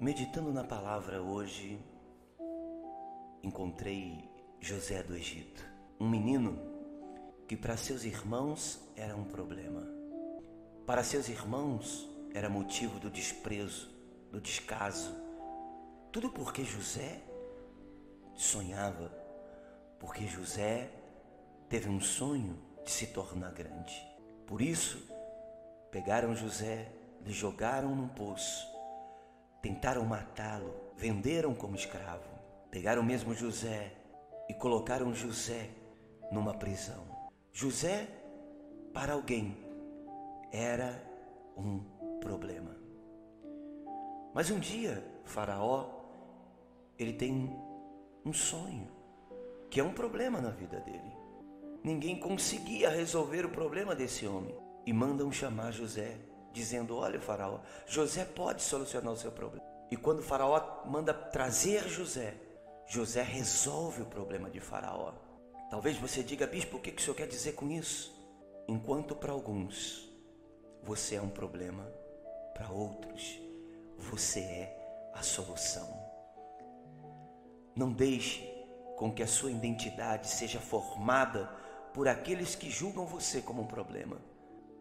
Meditando na palavra hoje, encontrei José do Egito, um menino que para seus irmãos era um problema. Para seus irmãos era motivo do desprezo, do descaso. Tudo porque José sonhava, porque José teve um sonho de se tornar grande. Por isso, pegaram José, lhe jogaram num poço Tentaram matá-lo, venderam como escravo. Pegaram mesmo José e colocaram José numa prisão. José, para alguém, era um problema. Mas um dia, Faraó, ele tem um sonho, que é um problema na vida dele. Ninguém conseguia resolver o problema desse homem e mandam chamar José dizendo: Olha, Faraó, José pode solucionar o seu problema. E quando o Faraó manda trazer José, José resolve o problema de Faraó. Talvez você diga, bispo, o que o senhor quer dizer com isso? Enquanto para alguns você é um problema, para outros você é a solução. Não deixe com que a sua identidade seja formada por aqueles que julgam você como um problema.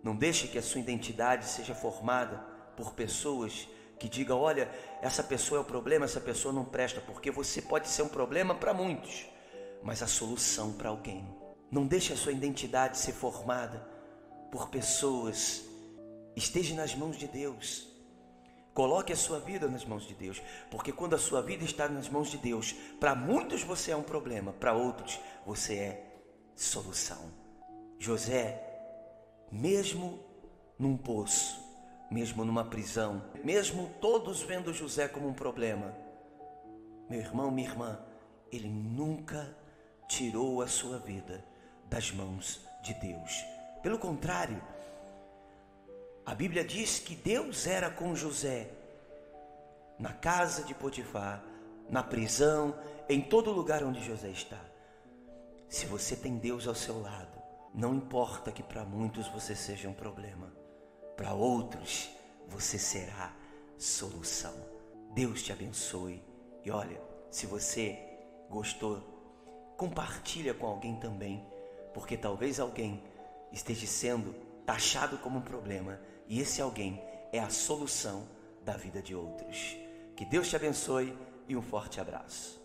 Não deixe que a sua identidade seja formada por pessoas que digam: olha, essa pessoa é o problema, essa pessoa não presta, porque você pode ser um problema para muitos, mas a solução para alguém. Não deixe a sua identidade ser formada por pessoas. Esteja nas mãos de Deus. Coloque a sua vida nas mãos de Deus, porque quando a sua vida está nas mãos de Deus, para muitos você é um problema, para outros você é solução. José mesmo num poço, mesmo numa prisão, mesmo todos vendo José como um problema, meu irmão, minha irmã, ele nunca tirou a sua vida das mãos de Deus. Pelo contrário, a Bíblia diz que Deus era com José na casa de Potifar, na prisão, em todo lugar onde José está. Se você tem Deus ao seu lado, não importa que para muitos você seja um problema, para outros você será solução. Deus te abençoe. E olha, se você gostou, compartilha com alguém também, porque talvez alguém esteja sendo taxado como um problema e esse alguém é a solução da vida de outros. Que Deus te abençoe e um forte abraço.